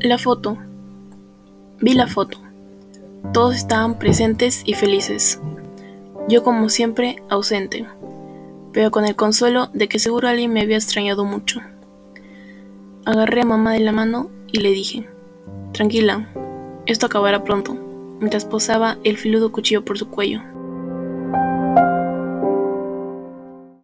La foto. Vi la foto. Todos estaban presentes y felices. Yo como siempre ausente, pero con el consuelo de que seguro alguien me había extrañado mucho. Agarré a mamá de la mano y le dije, tranquila, esto acabará pronto, mientras posaba el filudo cuchillo por su cuello.